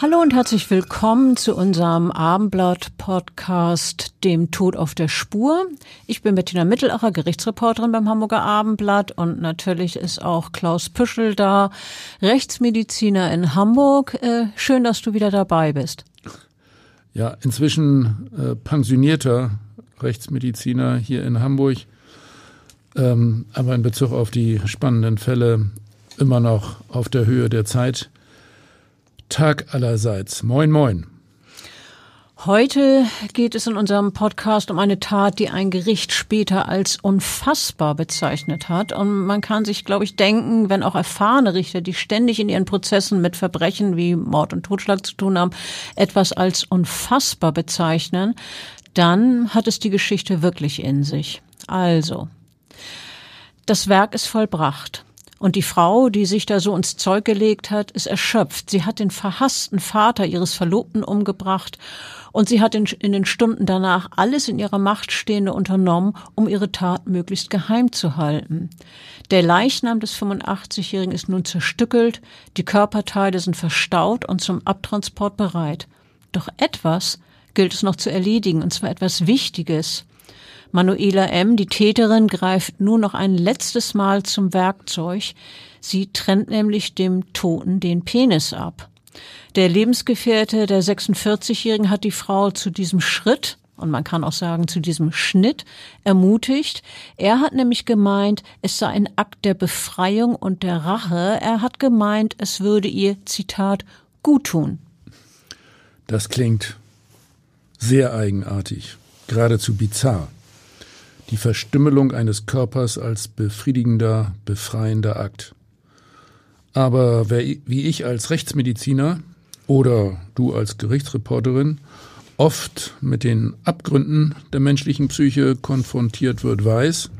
Hallo und herzlich willkommen zu unserem Abendblatt-Podcast Dem Tod auf der Spur. Ich bin Bettina Mittelacher, Gerichtsreporterin beim Hamburger Abendblatt und natürlich ist auch Klaus Püschel da, Rechtsmediziner in Hamburg. Äh, schön, dass du wieder dabei bist. Ja, inzwischen äh, pensionierter Rechtsmediziner hier in Hamburg, ähm, aber in Bezug auf die spannenden Fälle immer noch auf der Höhe der Zeit Tag allerseits. Moin, moin. Heute geht es in unserem Podcast um eine Tat, die ein Gericht später als unfassbar bezeichnet hat. Und man kann sich, glaube ich, denken, wenn auch erfahrene Richter, die ständig in ihren Prozessen mit Verbrechen wie Mord und Totschlag zu tun haben, etwas als unfassbar bezeichnen, dann hat es die Geschichte wirklich in sich. Also, das Werk ist vollbracht. Und die Frau, die sich da so ins Zeug gelegt hat, ist erschöpft. Sie hat den verhassten Vater ihres Verlobten umgebracht und sie hat in, in, den Stunden danach alles in ihrer Macht Stehende unternommen, um ihre Tat möglichst geheim zu halten. Der Leichnam des 85-Jährigen ist nun zerstückelt, die Körperteile sind verstaut und zum Abtransport bereit. Doch etwas gilt es noch zu erledigen, und zwar etwas Wichtiges. Manuela M., die Täterin, greift nur noch ein letztes Mal zum Werkzeug. Sie trennt nämlich dem Toten den Penis ab. Der Lebensgefährte der 46-Jährigen hat die Frau zu diesem Schritt und man kann auch sagen zu diesem Schnitt ermutigt. Er hat nämlich gemeint, es sei ein Akt der Befreiung und der Rache. Er hat gemeint, es würde ihr, Zitat, guttun. Das klingt sehr eigenartig, geradezu bizarr die Verstümmelung eines Körpers als befriedigender, befreiender Akt. Aber wer, wie ich als Rechtsmediziner oder du als Gerichtsreporterin oft mit den Abgründen der menschlichen Psyche konfrontiert wird, weiß,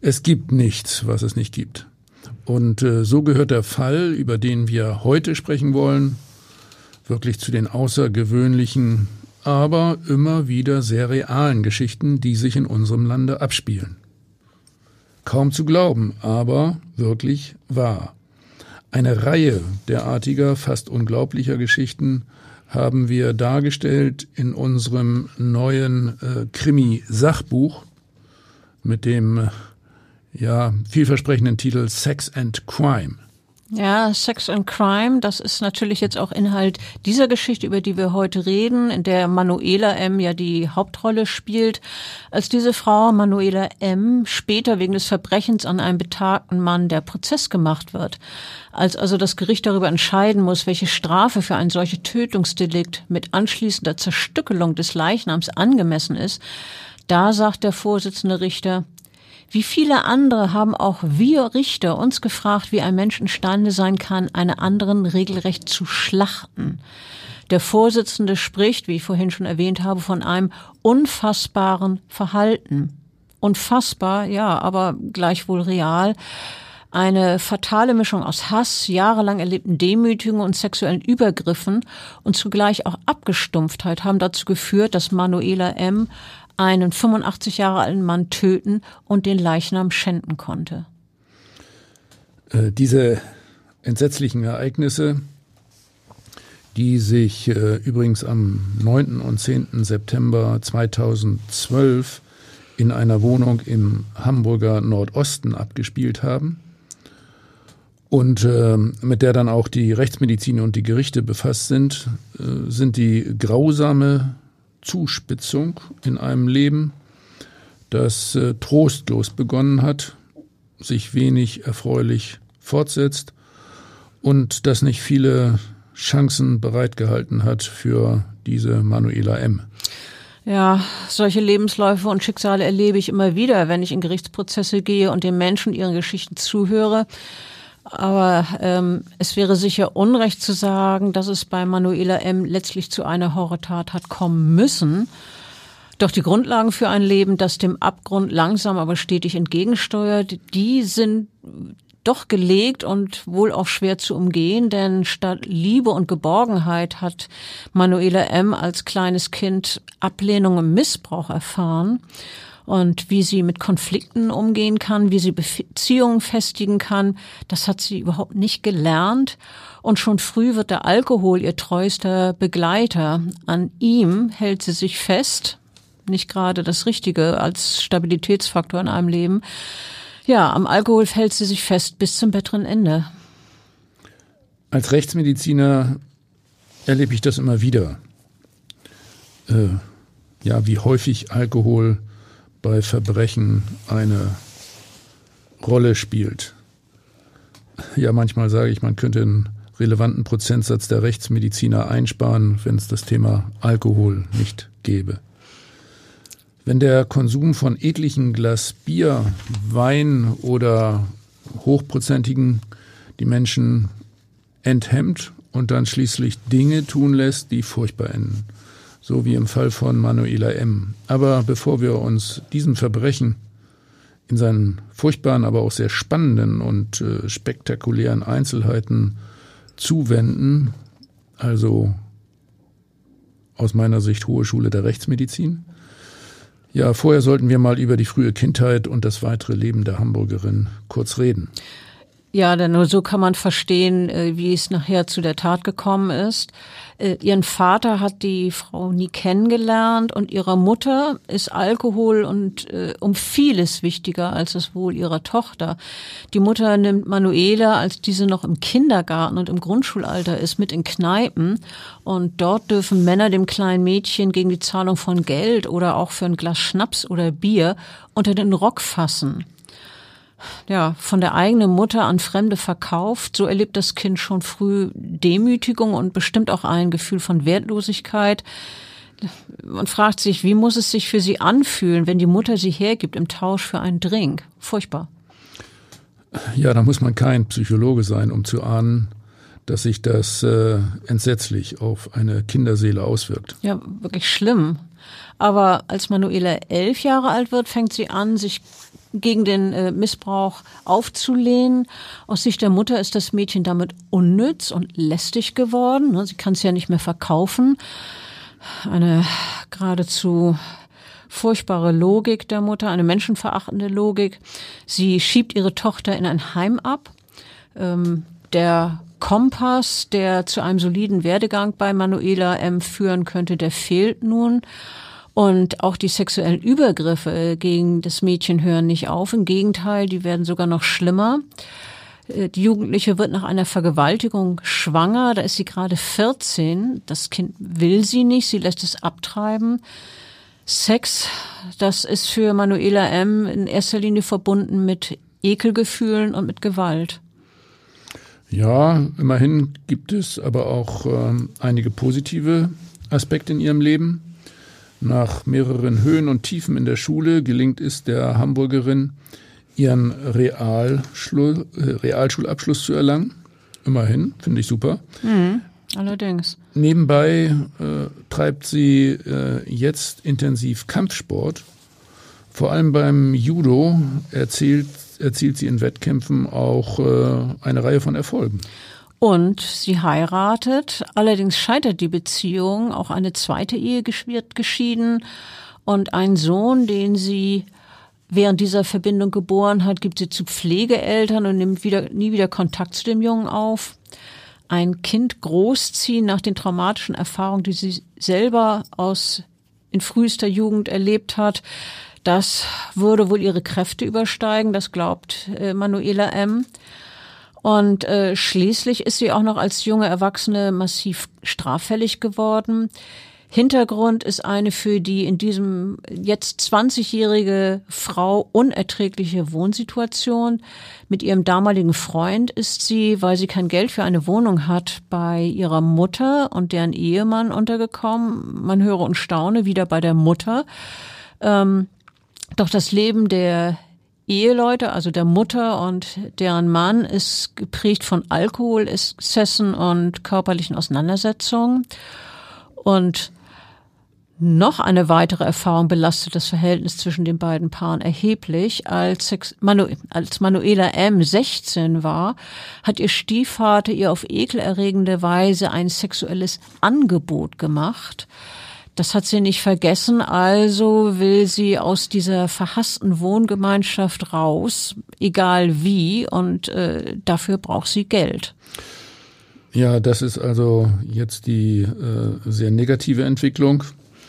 es gibt nichts, was es nicht gibt. Und äh, so gehört der Fall, über den wir heute sprechen wollen, wirklich zu den außergewöhnlichen aber immer wieder sehr realen Geschichten, die sich in unserem Lande abspielen. Kaum zu glauben, aber wirklich wahr. Eine Reihe derartiger, fast unglaublicher Geschichten haben wir dargestellt in unserem neuen äh, Krimi-Sachbuch mit dem ja, vielversprechenden Titel Sex and Crime. Ja, Sex and Crime, das ist natürlich jetzt auch Inhalt dieser Geschichte, über die wir heute reden, in der Manuela M. ja die Hauptrolle spielt. Als diese Frau, Manuela M., später wegen des Verbrechens an einem betagten Mann der Prozess gemacht wird. Als also das Gericht darüber entscheiden muss, welche Strafe für ein solches Tötungsdelikt mit anschließender Zerstückelung des Leichnams angemessen ist, da sagt der Vorsitzende Richter, wie viele andere haben auch wir Richter uns gefragt, wie ein Mensch imstande sein kann, einen anderen regelrecht zu schlachten. Der Vorsitzende spricht, wie ich vorhin schon erwähnt habe, von einem unfassbaren Verhalten. Unfassbar, ja, aber gleichwohl real. Eine fatale Mischung aus Hass, jahrelang erlebten Demütigungen und sexuellen Übergriffen und zugleich auch Abgestumpftheit haben dazu geführt, dass Manuela M einen 85 Jahre alten Mann töten und den Leichnam schänden konnte. Äh, diese entsetzlichen Ereignisse, die sich äh, übrigens am 9. und 10. September 2012 in einer Wohnung im Hamburger Nordosten abgespielt haben und äh, mit der dann auch die Rechtsmedizin und die Gerichte befasst sind, äh, sind die grausame Zuspitzung in einem Leben, das äh, trostlos begonnen hat, sich wenig erfreulich fortsetzt und das nicht viele Chancen bereitgehalten hat für diese Manuela M. Ja, solche Lebensläufe und Schicksale erlebe ich immer wieder, wenn ich in Gerichtsprozesse gehe und den Menschen ihren Geschichten zuhöre. Aber ähm, es wäre sicher unrecht zu sagen, dass es bei Manuela M. letztlich zu einer Horrortat hat kommen müssen. Doch die Grundlagen für ein Leben, das dem Abgrund langsam aber stetig entgegensteuert, die sind doch gelegt und wohl auch schwer zu umgehen, denn statt Liebe und Geborgenheit hat Manuela M. als kleines Kind Ablehnung und Missbrauch erfahren und wie sie mit Konflikten umgehen kann, wie sie Beziehungen festigen kann, das hat sie überhaupt nicht gelernt. Und schon früh wird der Alkohol ihr treuster Begleiter. An ihm hält sie sich fest, nicht gerade das Richtige als Stabilitätsfaktor in einem Leben. Ja, am Alkohol fällt sie sich fest bis zum besseren Ende. Als Rechtsmediziner erlebe ich das immer wieder. Äh, ja, wie häufig Alkohol bei Verbrechen eine Rolle spielt. Ja, manchmal sage ich, man könnte einen relevanten Prozentsatz der Rechtsmediziner einsparen, wenn es das Thema Alkohol nicht gäbe. Wenn der Konsum von etlichen Glas Bier, Wein oder hochprozentigen die Menschen enthemmt und dann schließlich Dinge tun lässt, die furchtbar enden so wie im Fall von Manuela M. Aber bevor wir uns diesem Verbrechen in seinen furchtbaren, aber auch sehr spannenden und äh, spektakulären Einzelheiten zuwenden, also aus meiner Sicht Hohe Schule der Rechtsmedizin. Ja, vorher sollten wir mal über die frühe Kindheit und das weitere Leben der Hamburgerin kurz reden. Ja, denn nur so kann man verstehen, äh, wie es nachher zu der Tat gekommen ist. Äh, ihren Vater hat die Frau nie kennengelernt und ihrer Mutter ist Alkohol und äh, um vieles wichtiger als das Wohl ihrer Tochter. Die Mutter nimmt Manuela, als diese noch im Kindergarten und im Grundschulalter ist, mit in Kneipen und dort dürfen Männer dem kleinen Mädchen gegen die Zahlung von Geld oder auch für ein Glas Schnaps oder Bier unter den Rock fassen ja, von der eigenen Mutter an Fremde verkauft. So erlebt das Kind schon früh Demütigung und bestimmt auch ein Gefühl von Wertlosigkeit. Man fragt sich, wie muss es sich für sie anfühlen, wenn die Mutter sie hergibt im Tausch für einen Drink? Furchtbar. Ja, da muss man kein Psychologe sein, um zu ahnen, dass sich das äh, entsetzlich auf eine Kinderseele auswirkt. Ja, wirklich schlimm. Aber als Manuela elf Jahre alt wird, fängt sie an, sich gegen den äh, Missbrauch aufzulehnen. Aus Sicht der Mutter ist das Mädchen damit unnütz und lästig geworden. Ne? Sie kann es ja nicht mehr verkaufen. Eine geradezu furchtbare Logik der Mutter, eine menschenverachtende Logik. Sie schiebt ihre Tochter in ein Heim ab. Ähm, der Kompass, der zu einem soliden Werdegang bei Manuela M führen könnte, der fehlt nun. Und auch die sexuellen Übergriffe gegen das Mädchen hören nicht auf. Im Gegenteil, die werden sogar noch schlimmer. Äh, die Jugendliche wird nach einer Vergewaltigung schwanger. Da ist sie gerade 14. Das Kind will sie nicht. Sie lässt es abtreiben. Sex, das ist für Manuela M. in erster Linie verbunden mit Ekelgefühlen und mit Gewalt. Ja, immerhin gibt es aber auch äh, einige positive Aspekte in ihrem Leben. Nach mehreren Höhen und Tiefen in der Schule gelingt es der Hamburgerin, ihren Realschul äh, Realschulabschluss zu erlangen. Immerhin, finde ich super. Mhm, allerdings. Nebenbei äh, treibt sie äh, jetzt intensiv Kampfsport. Vor allem beim Judo erzielt, erzielt sie in Wettkämpfen auch äh, eine Reihe von Erfolgen. Und sie heiratet. Allerdings scheitert die Beziehung. Auch eine zweite Ehe wird geschieden. Und ein Sohn, den sie während dieser Verbindung geboren hat, gibt sie zu Pflegeeltern und nimmt wieder, nie wieder Kontakt zu dem Jungen auf. Ein Kind großziehen nach den traumatischen Erfahrungen, die sie selber aus in frühester Jugend erlebt hat, das würde wohl ihre Kräfte übersteigen, das glaubt äh, Manuela M. Und äh, schließlich ist sie auch noch als junge Erwachsene massiv straffällig geworden. Hintergrund ist eine für die in diesem jetzt 20-jährige Frau unerträgliche Wohnsituation. Mit ihrem damaligen Freund ist sie, weil sie kein Geld für eine Wohnung hat, bei ihrer Mutter und deren Ehemann untergekommen. Man höre und staune wieder bei der Mutter. Ähm, doch das Leben der Eheleute, also der Mutter und deren Mann, ist geprägt von Alkoholexzessen und körperlichen Auseinandersetzungen. Und noch eine weitere Erfahrung belastet das Verhältnis zwischen den beiden Paaren erheblich. Als, Manu als Manuela M. 16 war, hat ihr Stiefvater ihr auf ekelerregende Weise ein sexuelles Angebot gemacht. Das hat sie nicht vergessen, also will sie aus dieser verhassten Wohngemeinschaft raus, egal wie, und äh, dafür braucht sie Geld. Ja, das ist also jetzt die äh, sehr negative Entwicklung.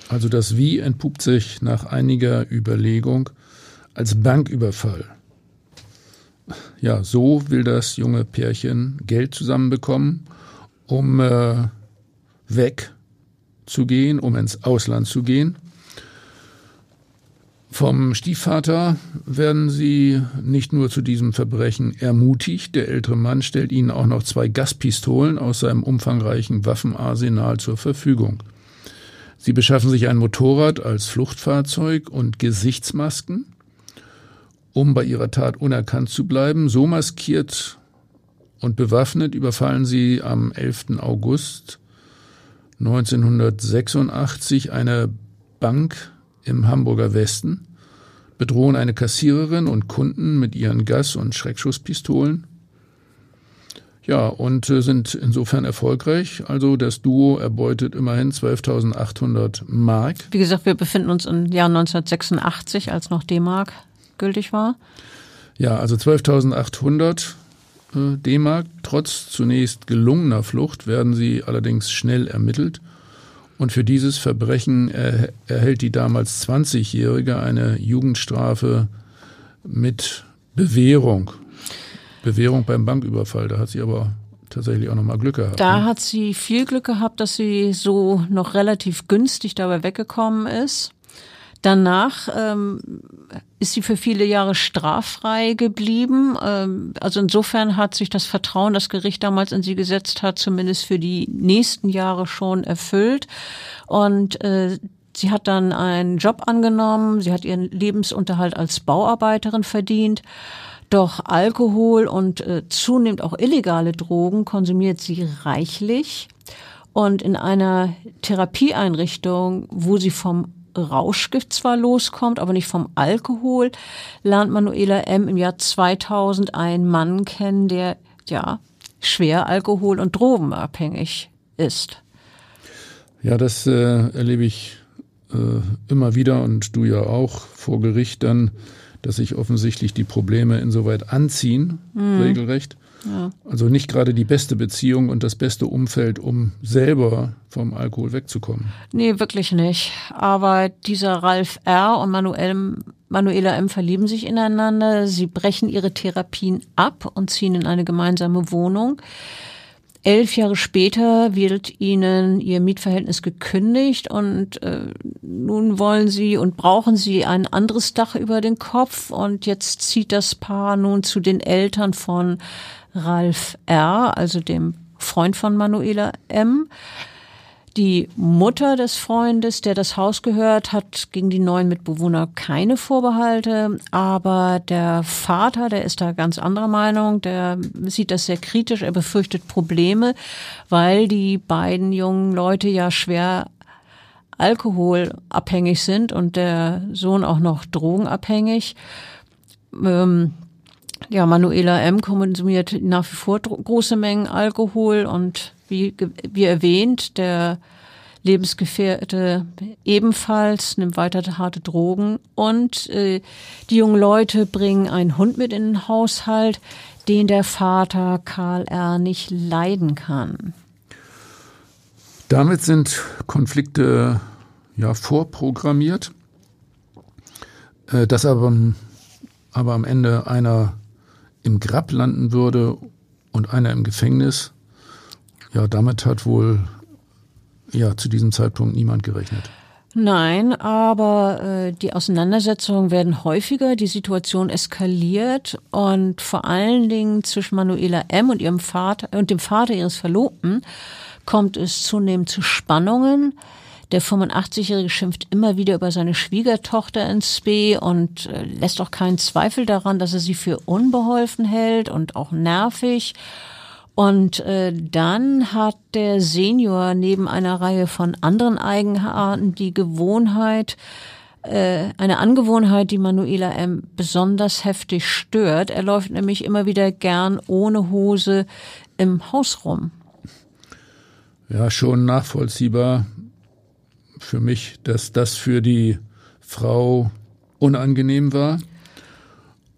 Also das Wie entpuppt sich nach einiger Überlegung als Banküberfall. Ja, so will das junge Pärchen Geld zusammenbekommen, um äh, wegzugehen, um ins Ausland zu gehen. Vom Stiefvater werden sie nicht nur zu diesem Verbrechen ermutigt, der ältere Mann stellt ihnen auch noch zwei Gaspistolen aus seinem umfangreichen Waffenarsenal zur Verfügung. Sie beschaffen sich ein Motorrad als Fluchtfahrzeug und Gesichtsmasken, um bei ihrer Tat unerkannt zu bleiben. So maskiert und bewaffnet überfallen sie am 11. August 1986 eine Bank im Hamburger Westen, bedrohen eine Kassiererin und Kunden mit ihren Gas- und Schreckschusspistolen ja, und äh, sind insofern erfolgreich. Also das Duo erbeutet immerhin 12.800 Mark. Wie gesagt, wir befinden uns im Jahr 1986, als noch D-Mark gültig war. Ja, also 12.800 äh, D-Mark. Trotz zunächst gelungener Flucht werden sie allerdings schnell ermittelt. Und für dieses Verbrechen er, erhält die damals 20-Jährige eine Jugendstrafe mit Bewährung. Bewährung beim Banküberfall. Da hat sie aber tatsächlich auch nochmal Glück gehabt. Da ne? hat sie viel Glück gehabt, dass sie so noch relativ günstig dabei weggekommen ist. Danach ähm, ist sie für viele Jahre straffrei geblieben. Ähm, also insofern hat sich das Vertrauen, das Gericht damals in sie gesetzt hat, zumindest für die nächsten Jahre schon erfüllt. Und äh, sie hat dann einen Job angenommen. Sie hat ihren Lebensunterhalt als Bauarbeiterin verdient doch Alkohol und äh, zunehmend auch illegale Drogen konsumiert sie reichlich. Und in einer Therapieeinrichtung, wo sie vom Rauschgift zwar loskommt, aber nicht vom Alkohol, lernt Manuela M. im Jahr 2000 einen Mann kennen, der ja schwer alkohol- und drogenabhängig ist. Ja, das äh, erlebe ich äh, immer wieder und du ja auch vor Gericht dann dass sich offensichtlich die Probleme insoweit anziehen, mhm. regelrecht. Ja. Also nicht gerade die beste Beziehung und das beste Umfeld, um selber vom Alkohol wegzukommen. Nee, wirklich nicht. Aber dieser Ralf R. und Manuel, Manuela M. verlieben sich ineinander. Sie brechen ihre Therapien ab und ziehen in eine gemeinsame Wohnung. Elf Jahre später wird ihnen ihr Mietverhältnis gekündigt und äh, nun wollen sie und brauchen sie ein anderes Dach über den Kopf und jetzt zieht das Paar nun zu den Eltern von Ralf R., also dem Freund von Manuela M. Die Mutter des Freundes, der das Haus gehört, hat gegen die neuen Mitbewohner keine Vorbehalte, aber der Vater, der ist da ganz anderer Meinung, der sieht das sehr kritisch, er befürchtet Probleme, weil die beiden jungen Leute ja schwer alkoholabhängig sind und der Sohn auch noch drogenabhängig. Ähm, ja, Manuela M. konsumiert nach wie vor große Mengen Alkohol und wie, wie erwähnt, der Lebensgefährte ebenfalls nimmt weiter harte Drogen und äh, die jungen Leute bringen einen Hund mit in den Haushalt, den der Vater Karl R. nicht leiden kann. Damit sind Konflikte ja vorprogrammiert, äh, dass aber, aber am Ende einer im Grab landen würde und einer im Gefängnis, ja, damit hat wohl ja zu diesem Zeitpunkt niemand gerechnet. Nein, aber äh, die Auseinandersetzungen werden häufiger, die Situation eskaliert und vor allen Dingen zwischen Manuela M. und ihrem Vater und dem Vater ihres Verlobten kommt es zunehmend zu Spannungen. Der 85-Jährige schimpft immer wieder über seine Schwiegertochter ins B und äh, lässt auch keinen Zweifel daran, dass er sie für unbeholfen hält und auch nervig. Und äh, dann hat der Senior neben einer Reihe von anderen Eigenarten die Gewohnheit, äh, eine Angewohnheit, die Manuela M. besonders heftig stört. Er läuft nämlich immer wieder gern ohne Hose im Haus rum. Ja, schon nachvollziehbar für mich, dass das für die Frau unangenehm war.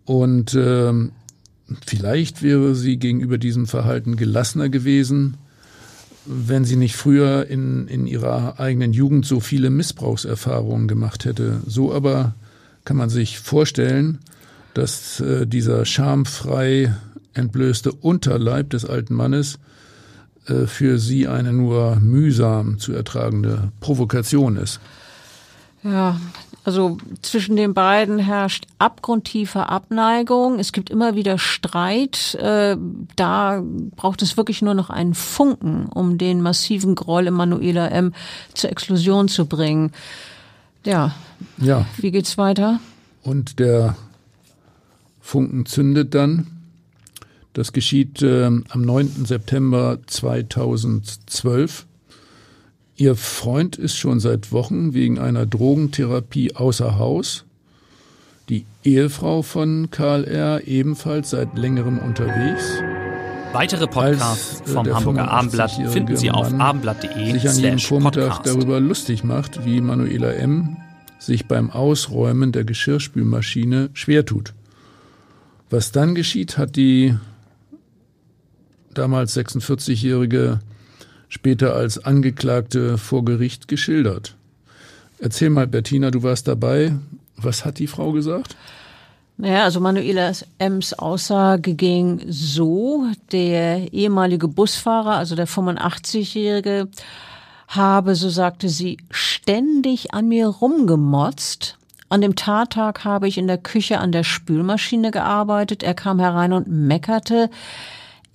Und ähm, Vielleicht wäre sie gegenüber diesem Verhalten gelassener gewesen, wenn sie nicht früher in, in ihrer eigenen Jugend so viele Missbrauchserfahrungen gemacht hätte. So aber kann man sich vorstellen, dass äh, dieser schamfrei entblößte Unterleib des alten Mannes äh, für sie eine nur mühsam zu ertragende Provokation ist. Ja, also zwischen den beiden herrscht abgrundtiefe Abneigung. Es gibt immer wieder Streit. Äh, da braucht es wirklich nur noch einen Funken, um den massiven Groll im Manuela M. zur Explosion zu bringen. Ja. Ja. Wie geht's weiter? Und der Funken zündet dann. Das geschieht äh, am 9. September 2012. Ihr Freund ist schon seit Wochen wegen einer Drogentherapie außer Haus. Die Ehefrau von Karl R. ebenfalls seit längerem unterwegs. Weitere Podcasts Als, äh, vom Hamburger Abendblatt finden Sie auf abendblatt.de sich an jedem Vormittag darüber lustig macht, wie Manuela M. sich beim Ausräumen der Geschirrspülmaschine schwer tut. Was dann geschieht, hat die damals 46-jährige später als Angeklagte vor Gericht geschildert. Erzähl mal, Bettina, du warst dabei. Was hat die Frau gesagt? Naja, also Manuela Ems Aussage ging so, der ehemalige Busfahrer, also der 85-Jährige, habe, so sagte sie, ständig an mir rumgemotzt. An dem Tattag habe ich in der Küche an der Spülmaschine gearbeitet. Er kam herein und meckerte.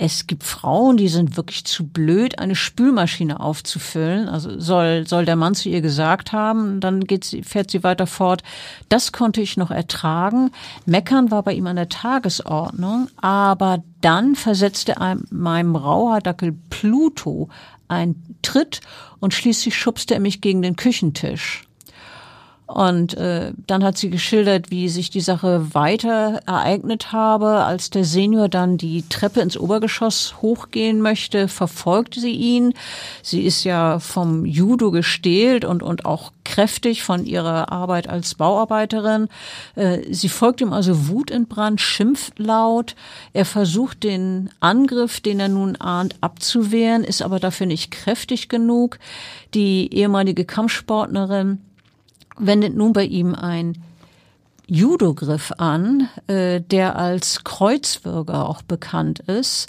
Es gibt Frauen, die sind wirklich zu blöd, eine Spülmaschine aufzufüllen. Also soll, soll der Mann zu ihr gesagt haben, dann geht sie, fährt sie weiter fort. Das konnte ich noch ertragen. Meckern war bei ihm an der Tagesordnung, aber dann versetzte meinem Rauhardackel Pluto einen Tritt und schließlich schubste er mich gegen den Küchentisch. Und äh, dann hat sie geschildert, wie sich die Sache weiter ereignet habe. Als der Senior dann die Treppe ins Obergeschoss hochgehen möchte, verfolgte sie ihn. Sie ist ja vom Judo gestählt und, und auch kräftig von ihrer Arbeit als Bauarbeiterin. Äh, sie folgt ihm also wutentbrannt, schimpft laut. Er versucht den Angriff, den er nun ahnt, abzuwehren, ist aber dafür nicht kräftig genug. Die ehemalige Kampfsportlerin wendet nun bei ihm ein Judo-Griff an, äh, der als Kreuzwürger auch bekannt ist.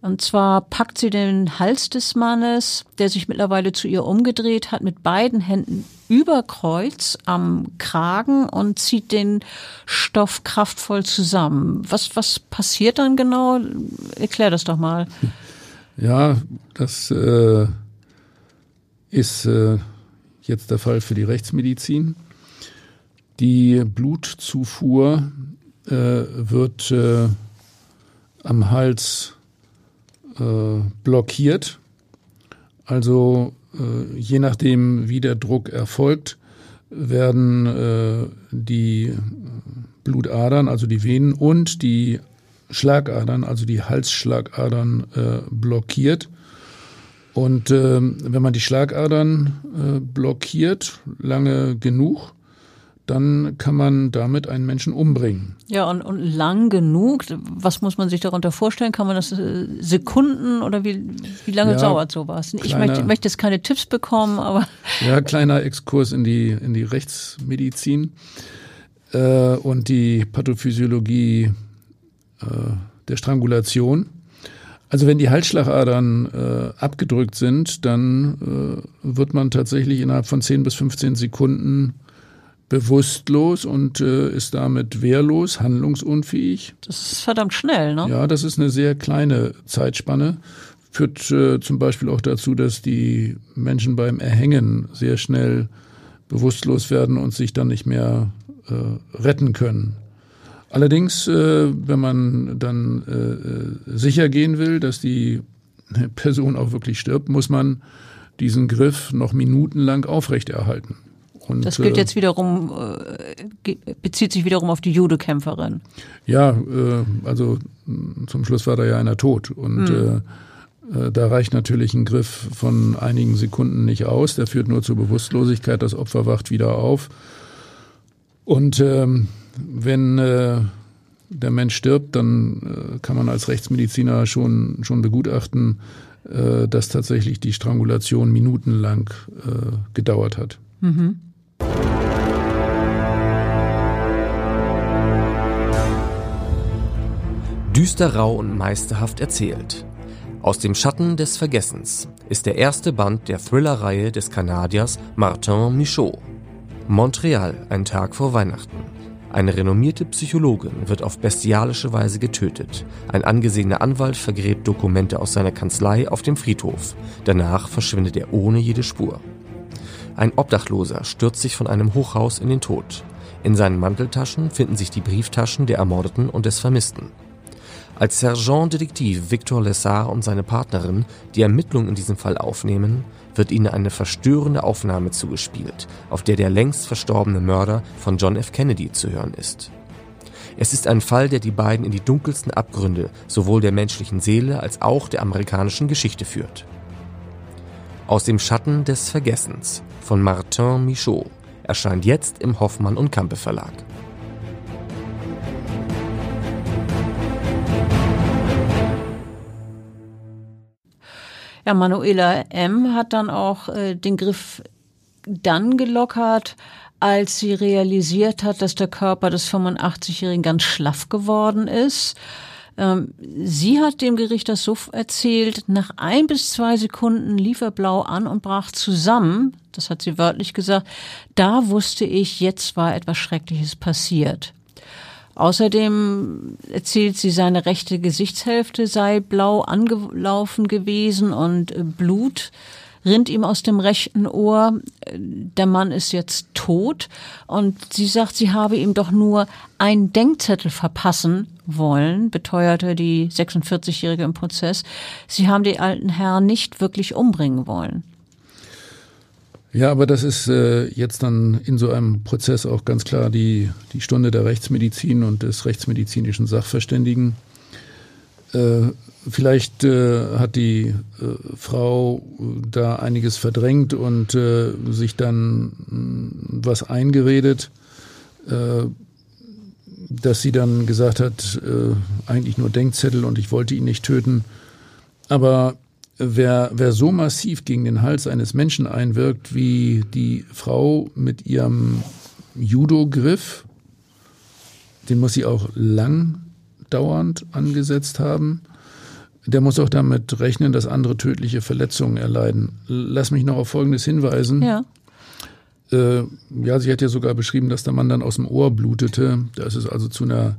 Und zwar packt sie den Hals des Mannes, der sich mittlerweile zu ihr umgedreht hat, mit beiden Händen über Kreuz am Kragen und zieht den Stoff kraftvoll zusammen. Was, was passiert dann genau? Erklär das doch mal. Ja, das äh, ist äh, jetzt der Fall für die Rechtsmedizin. Die Blutzufuhr äh, wird äh, am Hals äh, blockiert. Also äh, je nachdem, wie der Druck erfolgt, werden äh, die Blutadern, also die Venen und die Schlagadern, also die Halsschlagadern äh, blockiert. Und äh, wenn man die Schlagadern äh, blockiert, lange genug, dann kann man damit einen Menschen umbringen. Ja, und, und lang genug, was muss man sich darunter vorstellen? Kann man das äh, Sekunden oder wie, wie lange ja, dauert sowas? Kleiner, ich möchte, möchte jetzt keine Tipps bekommen, aber. Ja, kleiner Exkurs in die, in die Rechtsmedizin äh, und die Pathophysiologie äh, der Strangulation. Also wenn die Halsschlagadern äh, abgedrückt sind, dann äh, wird man tatsächlich innerhalb von 10 bis 15 Sekunden bewusstlos und äh, ist damit wehrlos, handlungsunfähig. Das ist verdammt schnell, ne? Ja, das ist eine sehr kleine Zeitspanne. Führt äh, zum Beispiel auch dazu, dass die Menschen beim Erhängen sehr schnell bewusstlos werden und sich dann nicht mehr äh, retten können. Allerdings, äh, wenn man dann äh, äh sicher gehen will, dass die Person auch wirklich stirbt, muss man diesen Griff noch minutenlang aufrechterhalten. Und, das gilt äh, jetzt wiederum, äh, bezieht sich wiederum auf die Judekämpferin. Ja, also zum Schluss war da ja einer tot und mhm. da reicht natürlich ein Griff von einigen Sekunden nicht aus. Der führt nur zur Bewusstlosigkeit. Das Opfer wacht wieder auf. Und ähm, wenn äh, der Mensch stirbt, dann äh, kann man als Rechtsmediziner schon, schon begutachten, äh, dass tatsächlich die Strangulation minutenlang äh, gedauert hat. Mhm. Düster, rau und meisterhaft erzählt. Aus dem Schatten des Vergessens ist der erste Band der Thriller-Reihe des Kanadiers Martin Michaud. Montreal, ein Tag vor Weihnachten. Eine renommierte Psychologin wird auf bestialische Weise getötet. Ein angesehener Anwalt vergräbt Dokumente aus seiner Kanzlei auf dem Friedhof. Danach verschwindet er ohne jede Spur. Ein Obdachloser stürzt sich von einem Hochhaus in den Tod. In seinen Manteltaschen finden sich die Brieftaschen der Ermordeten und des Vermissten. Als Sergeant-Detektiv Victor Lessard und seine Partnerin die Ermittlungen in diesem Fall aufnehmen, wird ihnen eine verstörende Aufnahme zugespielt, auf der der längst verstorbene Mörder von John F. Kennedy zu hören ist. Es ist ein Fall, der die beiden in die dunkelsten Abgründe sowohl der menschlichen Seele als auch der amerikanischen Geschichte führt. Aus dem Schatten des Vergessens von Martin Michaud erscheint jetzt im Hoffmann und Campe Verlag. Ja, Manuela M. hat dann auch äh, den Griff dann gelockert, als sie realisiert hat, dass der Körper des 85-Jährigen ganz schlaff geworden ist. Ähm, sie hat dem Gericht das so erzählt, nach ein bis zwei Sekunden lief er blau an und brach zusammen. Das hat sie wörtlich gesagt. Da wusste ich, jetzt war etwas Schreckliches passiert. Außerdem erzählt sie, seine rechte Gesichtshälfte sei blau angelaufen gewesen und äh, Blut rinnt ihm aus dem rechten Ohr. Der Mann ist jetzt tot und sie sagt, sie habe ihm doch nur einen Denkzettel verpassen wollen, beteuerte die 46-Jährige im Prozess. Sie haben den alten Herrn nicht wirklich umbringen wollen. Ja, aber das ist äh, jetzt dann in so einem Prozess auch ganz klar die, die Stunde der Rechtsmedizin und des rechtsmedizinischen Sachverständigen. Äh, vielleicht äh, hat die äh, Frau da einiges verdrängt und äh, sich dann mh, hm, was eingeredet, äh, dass sie dann gesagt hat, äh, eigentlich nur Denkzettel und ich wollte ihn nicht töten. Aber wer, wer so massiv gegen den Hals eines Menschen einwirkt, wie die Frau mit ihrem Judo-Griff, den muss sie auch lang dauernd angesetzt haben. Der muss auch damit rechnen, dass andere tödliche Verletzungen erleiden. Lass mich noch auf Folgendes hinweisen. Ja. Äh, ja, sie hat ja sogar beschrieben, dass der Mann dann aus dem Ohr blutete. Da ist es also zu einer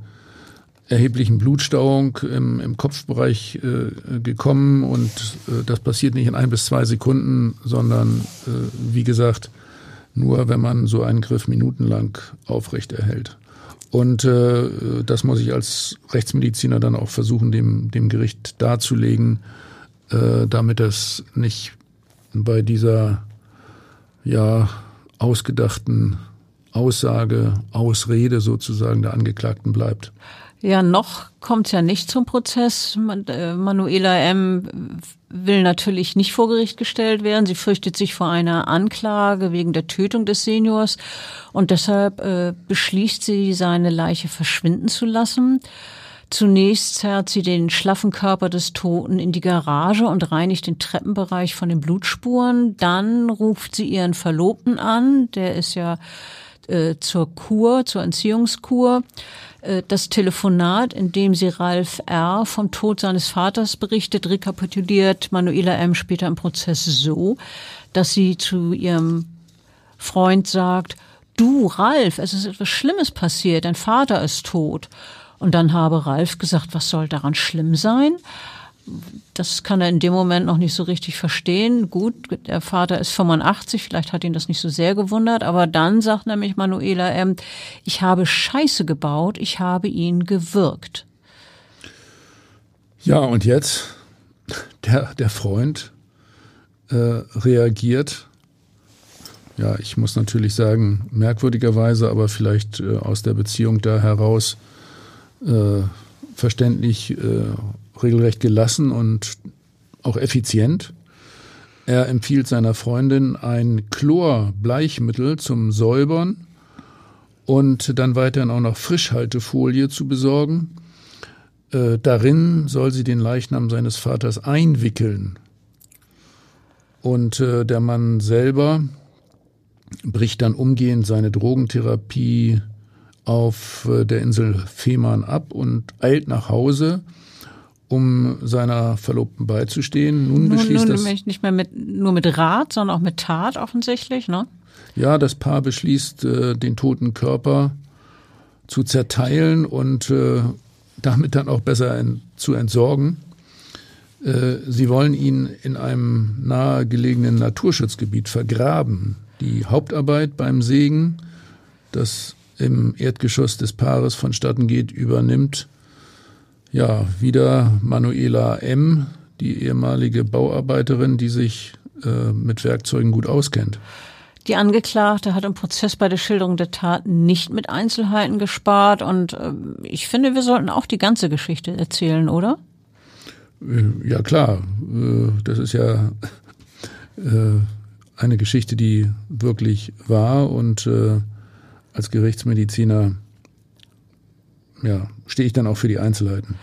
erheblichen Blutstauung im, im Kopfbereich äh, gekommen und äh, das passiert nicht in ein bis zwei Sekunden, sondern äh, wie gesagt nur, wenn man so einen Griff minutenlang aufrecht erhält. Und äh, das muss ich als Rechtsmediziner dann auch versuchen, dem, dem Gericht darzulegen, äh, damit es nicht bei dieser ja ausgedachten Aussage, Ausrede sozusagen der Angeklagten bleibt. Ja, noch kommt es ja nicht zum Prozess. Äh, Manuela M. will natürlich nicht vor Gericht gestellt werden. Sie fürchtet sich vor einer Anklage wegen der Tötung des Seniors und deshalb äh, beschließt sie, seine Leiche verschwinden zu lassen. Zunächst zerrt sie den schlaffen Körper des Toten in die Garage und reinigt den Treppenbereich von den Blutspuren. Dann ruft sie ihren Verlobten an, der ist ja äh, zur Kur, zur Entziehungskur. Äh, das Telefonat, in dem sie Ralf R. vom Tod seines Vaters berichtet, rekapituliert Manuela M. später im Prozess so, dass sie zu ihrem Freund sagt, du Ralf, es ist etwas Schlimmes passiert, dein Vater ist tot. Und dann habe Ralf gesagt, was soll daran schlimm sein? Das kann er in dem Moment noch nicht so richtig verstehen. Gut, der Vater ist 85, vielleicht hat ihn das nicht so sehr gewundert, aber dann sagt nämlich Manuela, ähm, ich habe Scheiße gebaut, ich habe ihn gewirkt. Ja, und jetzt der, der Freund äh, reagiert ja, ich muss natürlich sagen, merkwürdigerweise, aber vielleicht äh, aus der Beziehung da heraus äh, verständlich, äh, regelrecht gelassen und auch effizient. Er empfiehlt seiner Freundin ein Chlorbleichmittel zum Säubern und dann weiterhin auch noch Frischhaltefolie zu besorgen. Äh, darin soll sie den Leichnam seines Vaters einwickeln. Und äh, der Mann selber bricht dann umgehend seine Drogentherapie auf äh, der Insel Fehmarn ab und eilt nach Hause, um seiner Verlobten beizustehen. Nun, nun beschließt nun, das nicht mehr mit nur mit Rat, sondern auch mit Tat offensichtlich, ne? Ja, das Paar beschließt, äh, den toten Körper zu zerteilen und äh, damit dann auch besser zu entsorgen. Sie wollen ihn in einem nahegelegenen Naturschutzgebiet vergraben. Die Hauptarbeit beim Sägen, das im Erdgeschoss des Paares vonstatten geht, übernimmt ja wieder Manuela M., die ehemalige Bauarbeiterin, die sich äh, mit Werkzeugen gut auskennt. Die Angeklagte hat im Prozess bei der Schilderung der Tat nicht mit Einzelheiten gespart und äh, ich finde, wir sollten auch die ganze Geschichte erzählen, oder? Äh, ja klar, äh, das ist ja äh, eine Geschichte, die wirklich war und als Gerichtsmediziner ja, stehe ich dann auch für die Einzelheiten.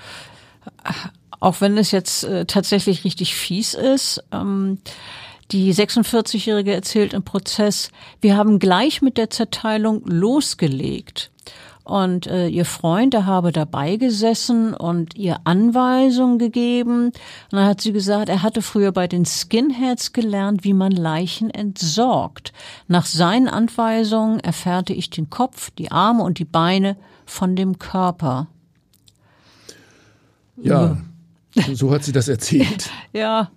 Auch wenn es jetzt äh, tatsächlich richtig fies ist, ähm, die 46-Jährige erzählt im Prozess, wir haben gleich mit der Zerteilung losgelegt. Und äh, ihr Freund, der habe dabei gesessen und ihr Anweisungen gegeben. Und dann hat sie gesagt, er hatte früher bei den Skinheads gelernt, wie man Leichen entsorgt. Nach seinen Anweisungen erfährte ich den Kopf, die Arme und die Beine von dem Körper. Ja, so hat sie das erzählt. ja.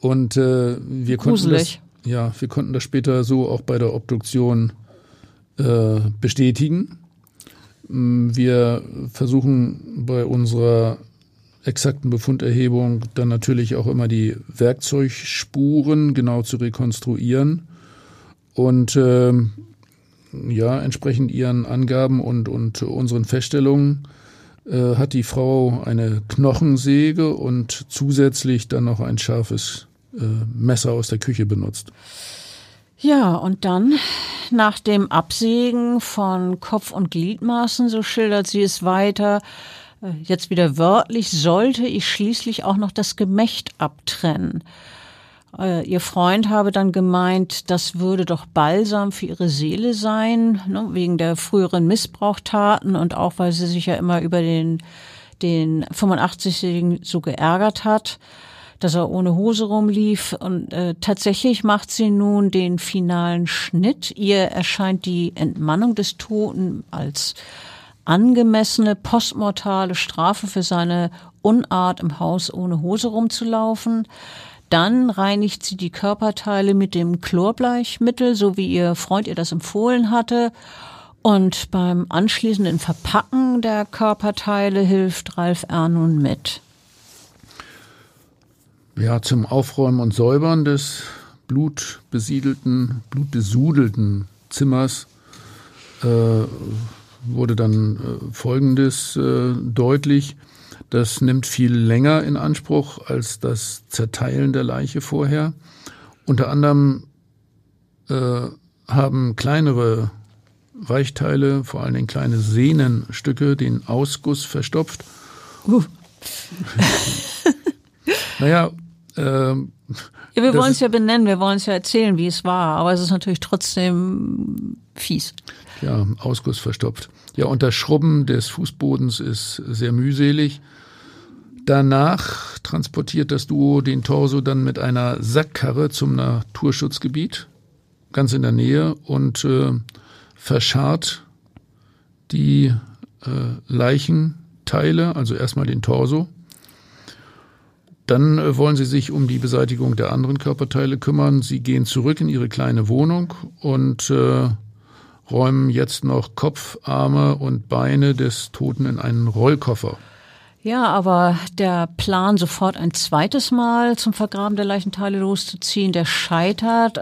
Und äh, wir konnten das, ja, wir konnten das später so auch bei der Obduktion äh, bestätigen. Mm, wir versuchen bei unserer exakten Befunderhebung dann natürlich auch immer die Werkzeugspuren genau zu rekonstruieren und äh, ja, entsprechend ihren Angaben und, und unseren Feststellungen äh, hat die Frau eine Knochensäge und zusätzlich dann noch ein scharfes äh, Messer aus der Küche benutzt. Ja, und dann nach dem Absägen von Kopf- und Gliedmaßen, so schildert sie es weiter, äh, jetzt wieder wörtlich, sollte ich schließlich auch noch das Gemächt abtrennen. Äh, ihr Freund habe dann gemeint, das würde doch balsam für ihre Seele sein, ne, wegen der früheren Missbrauchtaten und auch weil sie sich ja immer über den, den 85-Jährigen so geärgert hat dass er ohne Hose rumlief. Und äh, tatsächlich macht sie nun den finalen Schnitt. Ihr erscheint die Entmannung des Toten als angemessene postmortale Strafe für seine Unart im Haus ohne Hose rumzulaufen. Dann reinigt sie die Körperteile mit dem Chlorbleichmittel, so wie ihr Freund ihr das empfohlen hatte. Und beim anschließenden Verpacken der Körperteile hilft Ralf R. nun mit. Ja, zum Aufräumen und Säubern des blutbesiedelten, blutbesudelten Zimmers äh, wurde dann äh, Folgendes äh, deutlich. Das nimmt viel länger in Anspruch als das Zerteilen der Leiche vorher. Unter anderem äh, haben kleinere Weichteile, vor allen Dingen kleine Sehnenstücke, den Ausguss verstopft. Uh. naja, ähm, ja, wir wollen es ja benennen, wir wollen es ja erzählen, wie es war, aber es ist natürlich trotzdem fies. Ja, Ausguss verstopft. Ja, und das Schrubben des Fußbodens ist sehr mühselig. Danach transportiert das Duo den Torso dann mit einer Sackkarre zum Naturschutzgebiet, ganz in der Nähe, und äh, verscharrt die äh, Leichenteile, also erstmal den Torso. Dann äh, wollen sie sich um die Beseitigung der anderen Körperteile kümmern. Sie gehen zurück in ihre kleine Wohnung und äh, räumen jetzt noch Kopf, Arme und Beine des Toten in einen Rollkoffer. Ja, aber der Plan, sofort ein zweites Mal zum Vergraben der Leichenteile loszuziehen, der scheitert,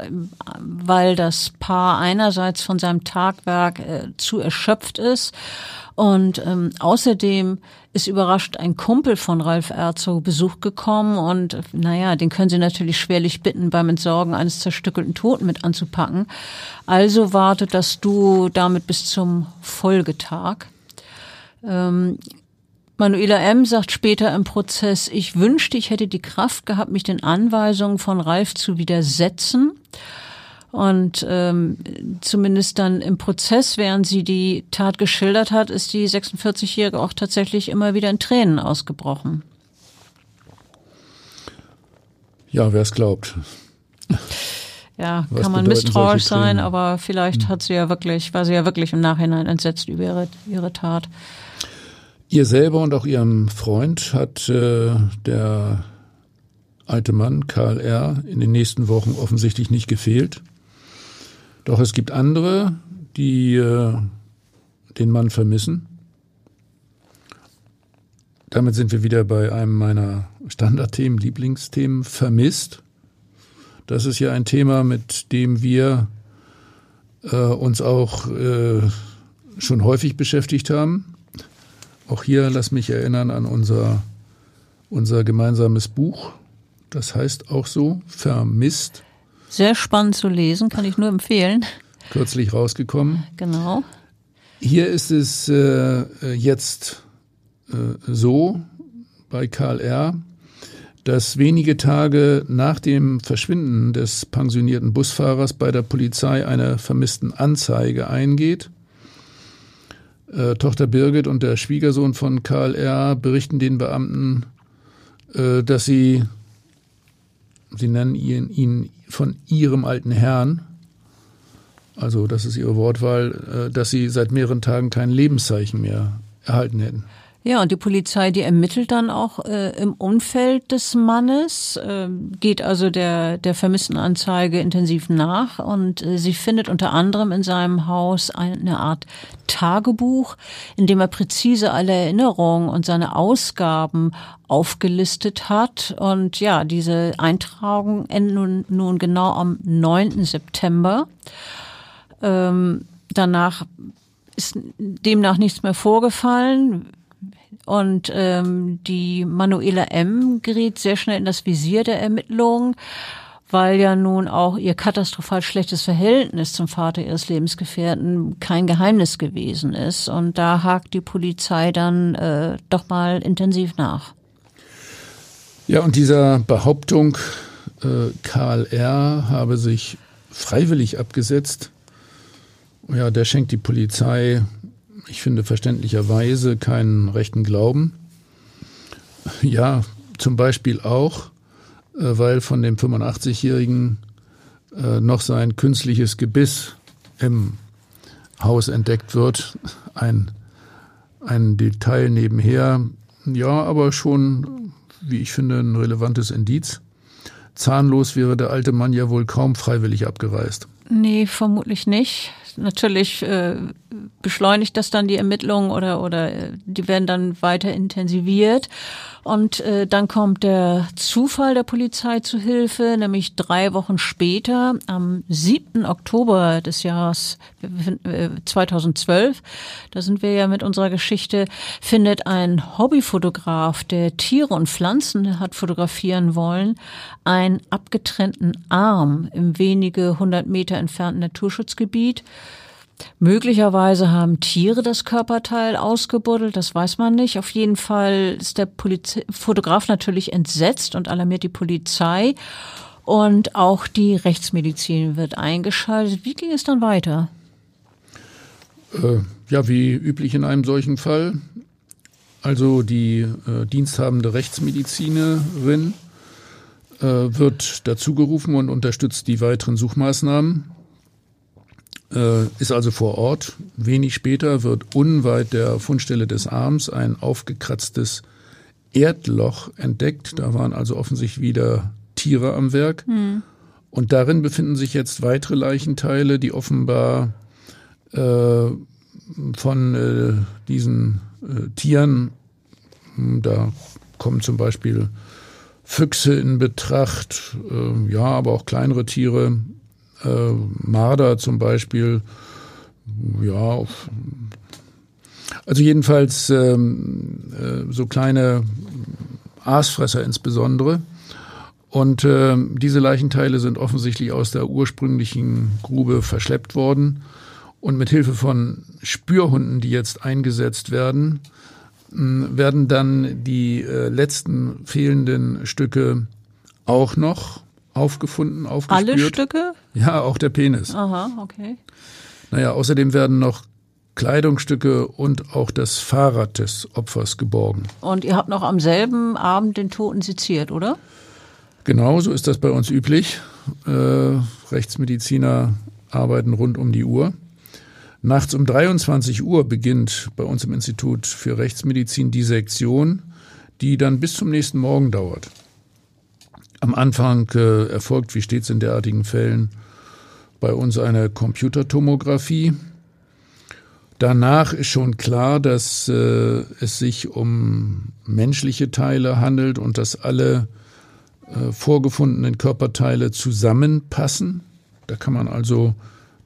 weil das Paar einerseits von seinem Tagwerk äh, zu erschöpft ist und ähm, außerdem ist überrascht ein Kumpel von Ralf Erzo Besuch gekommen und naja, den können sie natürlich schwerlich bitten, beim Entsorgen eines zerstückelten Toten mit anzupacken. Also wartet das Duo damit bis zum Folgetag. Ähm, Manuela M. sagt später im Prozess, ich wünschte, ich hätte die Kraft gehabt, mich den Anweisungen von Ralf zu widersetzen. Und ähm, zumindest dann im Prozess, während sie die Tat geschildert hat, ist die 46-Jährige auch tatsächlich immer wieder in Tränen ausgebrochen. Ja, wer es glaubt. Ja, Was kann man misstrauisch sein, aber vielleicht hm. hat sie ja wirklich, war sie ja wirklich im Nachhinein entsetzt über ihre, ihre Tat. Ihr selber und auch ihrem Freund hat äh, der alte Mann Karl R. in den nächsten Wochen offensichtlich nicht gefehlt. Doch es gibt andere, die äh, den Mann vermissen. Damit sind wir wieder bei einem meiner Standardthemen, Lieblingsthemen, vermisst. Das ist ja ein Thema, mit dem wir äh, uns auch äh, schon häufig beschäftigt haben. Auch hier lass mich erinnern an unser, unser gemeinsames Buch. Das heißt auch so, vermisst. Sehr spannend zu lesen, kann ich nur empfehlen. Kürzlich rausgekommen. Genau. Hier ist es äh, jetzt äh, so bei Karl R., dass wenige Tage nach dem Verschwinden des pensionierten Busfahrers bei der Polizei eine vermissten Anzeige eingeht. Äh, Tochter Birgit und der Schwiegersohn von Karl R. berichten den Beamten, äh, dass sie, sie nennen ihn, ihn von ihrem alten Herrn, also das ist ihre Wortwahl, äh, dass sie seit mehreren Tagen kein Lebenszeichen mehr erhalten hätten. Ja, und die Polizei, die ermittelt dann auch äh, im Umfeld des Mannes, äh, geht also der, der Vermisstenanzeige intensiv nach und äh, sie findet unter anderem in seinem Haus eine Art Tagebuch, in dem er präzise alle Erinnerungen und seine Ausgaben aufgelistet hat. Und ja, diese Eintragung endet nun, nun genau am 9. September. Ähm, danach ist demnach nichts mehr vorgefallen. Und ähm, die Manuela M. geriet sehr schnell in das Visier der Ermittlungen, weil ja nun auch ihr katastrophal schlechtes Verhältnis zum Vater ihres Lebensgefährten kein Geheimnis gewesen ist. Und da hakt die Polizei dann äh, doch mal intensiv nach. Ja, und dieser Behauptung, äh, Karl R. habe sich freiwillig abgesetzt, ja, der schenkt die Polizei ich finde verständlicherweise keinen rechten Glauben. Ja, zum Beispiel auch, äh, weil von dem 85-Jährigen äh, noch sein künstliches Gebiss im Haus entdeckt wird. Ein, ein Detail nebenher, ja, aber schon, wie ich finde, ein relevantes Indiz. Zahnlos wäre der alte Mann ja wohl kaum freiwillig abgereist. Nee, vermutlich nicht natürlich äh, beschleunigt das dann die Ermittlungen oder oder äh, die werden dann weiter intensiviert und äh, dann kommt der Zufall der Polizei zu Hilfe, nämlich drei Wochen später, am 7. Oktober des Jahres 2012, äh, da sind wir ja mit unserer Geschichte, findet ein Hobbyfotograf, der Tiere und Pflanzen hat fotografieren wollen, einen abgetrennten Arm im wenige hundert Meter entfernten Naturschutzgebiet. Möglicherweise haben Tiere das Körperteil ausgebuddelt, das weiß man nicht. Auf jeden Fall ist der Poliz Fotograf natürlich entsetzt und alarmiert die Polizei. Und auch die Rechtsmedizin wird eingeschaltet. Wie ging es dann weiter? Äh, ja, wie üblich in einem solchen Fall. Also die äh, diensthabende Rechtsmedizinerin äh, wird dazugerufen und unterstützt die weiteren Suchmaßnahmen. Äh, ist also vor Ort. Wenig später wird unweit der Fundstelle des Arms ein aufgekratztes Erdloch entdeckt. Da waren also offensichtlich wieder Tiere am Werk. Mhm. Und darin befinden sich jetzt weitere Leichenteile, die offenbar äh, von äh, diesen äh, Tieren, hm, da kommen zum Beispiel Füchse in Betracht, äh, ja, aber auch kleinere Tiere, äh, Marder zum Beispiel, ja, also jedenfalls ähm, äh, so kleine Aasfresser insbesondere. Und äh, diese Leichenteile sind offensichtlich aus der ursprünglichen Grube verschleppt worden. Und mit Hilfe von Spürhunden, die jetzt eingesetzt werden, werden dann die äh, letzten fehlenden Stücke auch noch aufgefunden, aufgespürt. Alle Stücke? Ja, auch der Penis. Aha, okay. Naja, außerdem werden noch Kleidungsstücke und auch das Fahrrad des Opfers geborgen. Und ihr habt noch am selben Abend den Toten seziert, oder? Genau, so ist das bei uns üblich. Äh, Rechtsmediziner arbeiten rund um die Uhr. Nachts um 23 Uhr beginnt bei uns im Institut für Rechtsmedizin die Sektion, die dann bis zum nächsten Morgen dauert. Am Anfang äh, erfolgt, wie stets in derartigen Fällen, bei uns eine Computertomographie. Danach ist schon klar, dass äh, es sich um menschliche Teile handelt und dass alle äh, vorgefundenen Körperteile zusammenpassen. Da kann man also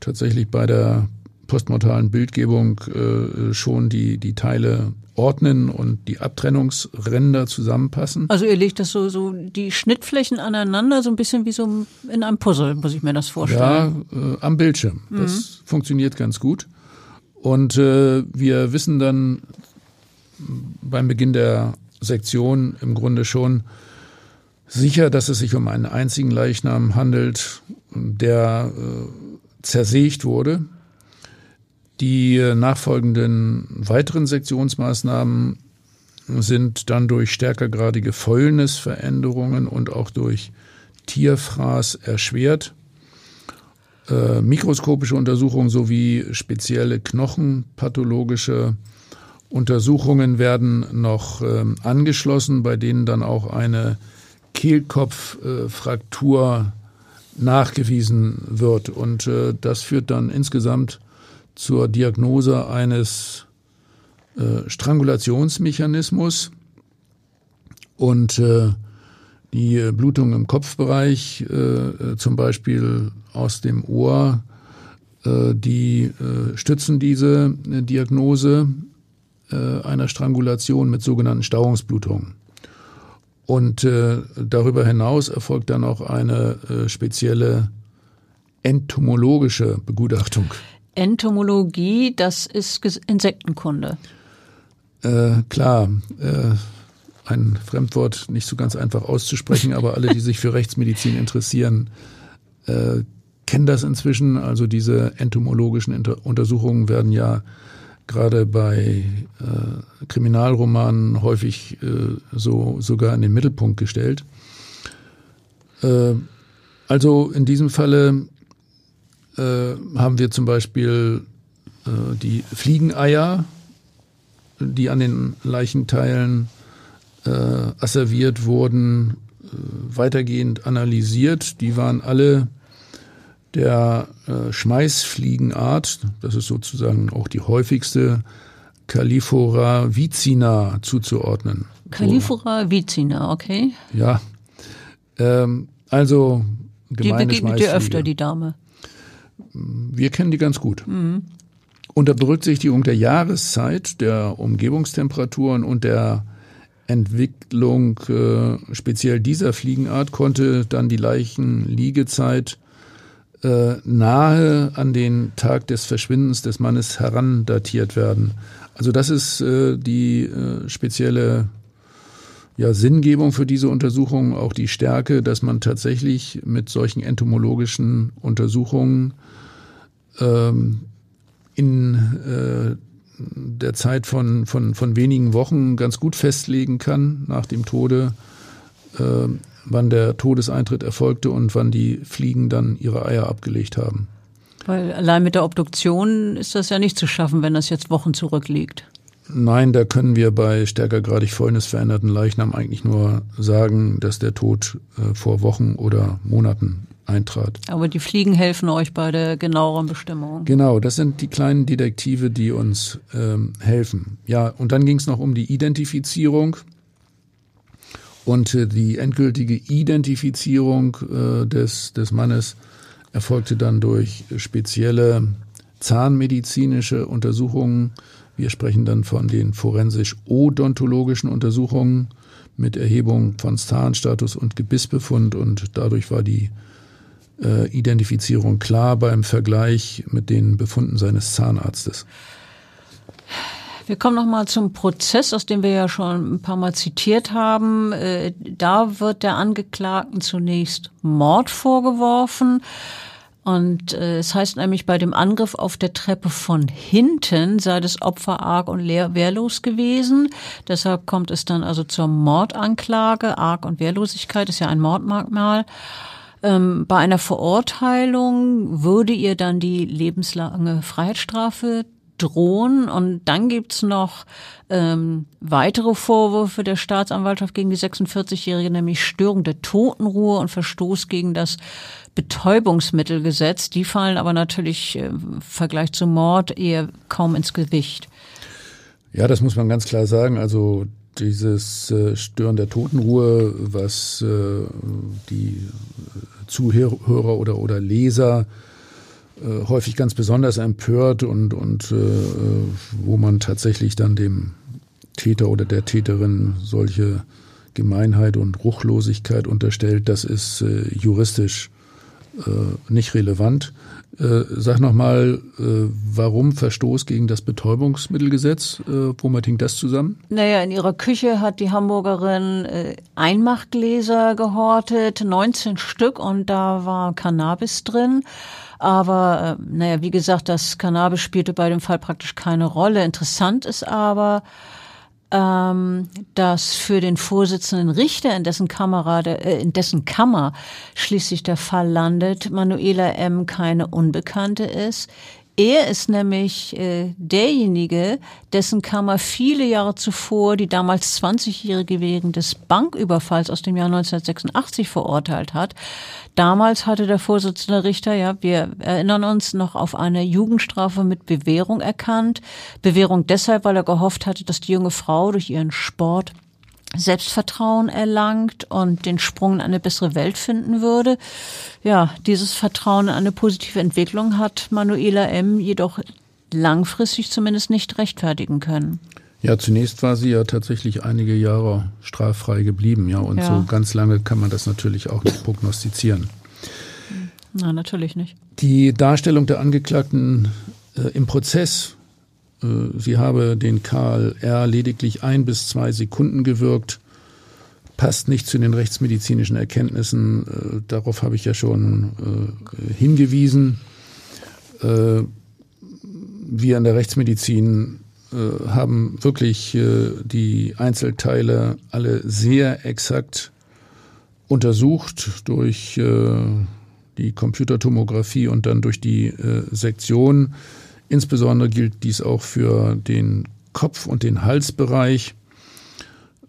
tatsächlich bei der postmortalen Bildgebung äh, schon die, die Teile ordnen und die Abtrennungsränder zusammenpassen. Also ihr legt das so, so die Schnittflächen aneinander, so ein bisschen wie so in einem Puzzle, muss ich mir das vorstellen. Ja, äh, am Bildschirm. Mhm. Das funktioniert ganz gut. Und äh, wir wissen dann beim Beginn der Sektion im Grunde schon sicher, dass es sich um einen einzigen Leichnam handelt, der äh, zersägt wurde. Die nachfolgenden weiteren Sektionsmaßnahmen sind dann durch stärkergradige Fäulnisveränderungen und auch durch Tierfraß erschwert. Äh, mikroskopische Untersuchungen sowie spezielle knochenpathologische Untersuchungen werden noch äh, angeschlossen, bei denen dann auch eine Kehlkopffraktur äh, nachgewiesen wird. Und äh, das führt dann insgesamt zur Diagnose eines äh, Strangulationsmechanismus und äh, die Blutung im Kopfbereich, äh, zum Beispiel aus dem Ohr, äh, die äh, stützen diese äh, Diagnose einer Strangulation mit sogenannten Stauungsblutungen. Und darüber hinaus erfolgt dann auch eine spezielle entomologische Begutachtung. Entomologie, das ist Insektenkunde. Äh, klar, äh, ein Fremdwort nicht so ganz einfach auszusprechen, aber alle, die sich für Rechtsmedizin interessieren, äh, kennen das inzwischen. Also diese entomologischen Inter Untersuchungen werden ja gerade bei äh, Kriminalromanen häufig äh, so sogar in den Mittelpunkt gestellt. Äh, also in diesem Falle äh, haben wir zum Beispiel äh, die Fliegeneier, die an den Leichenteilen äh, asserviert wurden, äh, weitergehend analysiert. Die waren alle der äh, Schmeißfliegenart, das ist sozusagen auch die häufigste, Califora vicina zuzuordnen. Califora so. vicina, okay. Ja. Ähm, also gemeine Die begegnet dir öfter, die Dame. Wir kennen die ganz gut. Mhm. Unter Berücksichtigung der Jahreszeit, der Umgebungstemperaturen und der Entwicklung äh, speziell dieser Fliegenart konnte dann die Leichenliegezeit äh, nahe an den Tag des Verschwindens des Mannes herandatiert werden. Also das ist äh, die äh, spezielle ja, Sinngebung für diese Untersuchung, auch die Stärke, dass man tatsächlich mit solchen entomologischen Untersuchungen ähm, in äh, der Zeit von, von, von wenigen Wochen ganz gut festlegen kann nach dem Tode, äh, wann der Todeseintritt erfolgte und wann die Fliegen dann ihre Eier abgelegt haben. Weil allein mit der Obduktion ist das ja nicht zu schaffen, wenn das jetzt Wochen zurückliegt. Nein, da können wir bei stärkergradig fäulnisveränderten Leichnam eigentlich nur sagen, dass der Tod äh, vor Wochen oder Monaten eintrat. Aber die Fliegen helfen euch bei der genaueren Bestimmung. Genau, das sind die kleinen Detektive, die uns ähm, helfen. Ja, und dann ging es noch um die Identifizierung. Und äh, die endgültige Identifizierung äh, des, des Mannes erfolgte dann durch spezielle zahnmedizinische Untersuchungen. Wir sprechen dann von den forensisch-odontologischen Untersuchungen mit Erhebung von Zahnstatus und Gebissbefund und dadurch war die äh, Identifizierung klar beim Vergleich mit den Befunden seines Zahnarztes. Wir kommen nochmal zum Prozess, aus dem wir ja schon ein paar Mal zitiert haben. Äh, da wird der Angeklagten zunächst Mord vorgeworfen. Und äh, es heißt nämlich, bei dem Angriff auf der Treppe von hinten sei das Opfer arg und wehrlos gewesen. Deshalb kommt es dann also zur Mordanklage. Arg und Wehrlosigkeit ist ja ein Mordmerkmal. Ähm, bei einer Verurteilung würde ihr dann die lebenslange Freiheitsstrafe drohen. Und dann gibt's noch ähm, weitere Vorwürfe der Staatsanwaltschaft gegen die 46-Jährige, nämlich Störung der Totenruhe und Verstoß gegen das Betäubungsmittelgesetz. Die fallen aber natürlich äh, im Vergleich zum Mord eher kaum ins Gewicht. Ja, das muss man ganz klar sagen. Also dieses äh, Stören der Totenruhe, was äh, die Zuhörer oder, oder Leser äh, häufig ganz besonders empört und, und äh, wo man tatsächlich dann dem Täter oder der Täterin solche Gemeinheit und Ruchlosigkeit unterstellt, das ist äh, juristisch äh, nicht relevant. Äh, sag nochmal, äh, warum Verstoß gegen das Betäubungsmittelgesetz? Äh, womit hing das zusammen? Naja, in ihrer Küche hat die Hamburgerin äh, Einmachgläser gehortet, 19 Stück und da war Cannabis drin. Aber äh, naja, wie gesagt, das Cannabis spielte bei dem Fall praktisch keine Rolle. Interessant ist aber, dass für den Vorsitzenden Richter, in dessen, Kamera, äh, in dessen Kammer schließlich der Fall landet, Manuela M. keine Unbekannte ist. Er ist nämlich äh, derjenige, dessen Kammer viele Jahre zuvor die damals 20-Jährige wegen des Banküberfalls aus dem Jahr 1986 verurteilt hat. Damals hatte der Vorsitzende Richter, ja, wir erinnern uns noch auf eine Jugendstrafe mit Bewährung erkannt. Bewährung deshalb, weil er gehofft hatte, dass die junge Frau durch ihren Sport Selbstvertrauen erlangt und den Sprung in eine bessere Welt finden würde. Ja, dieses Vertrauen in eine positive Entwicklung hat Manuela M. jedoch langfristig zumindest nicht rechtfertigen können. Ja, zunächst war sie ja tatsächlich einige Jahre straffrei geblieben, ja, und ja. so ganz lange kann man das natürlich auch nicht prognostizieren. Na, natürlich nicht. Die Darstellung der Angeklagten äh, im Prozess sie habe den Karl R. lediglich ein bis zwei Sekunden gewirkt, passt nicht zu den rechtsmedizinischen Erkenntnissen. Äh, darauf habe ich ja schon äh, hingewiesen. Wir in der Rechtsmedizin haben wirklich die Einzelteile alle sehr exakt untersucht durch die Computertomographie und dann durch die Sektion. Insbesondere gilt dies auch für den Kopf- und den Halsbereich.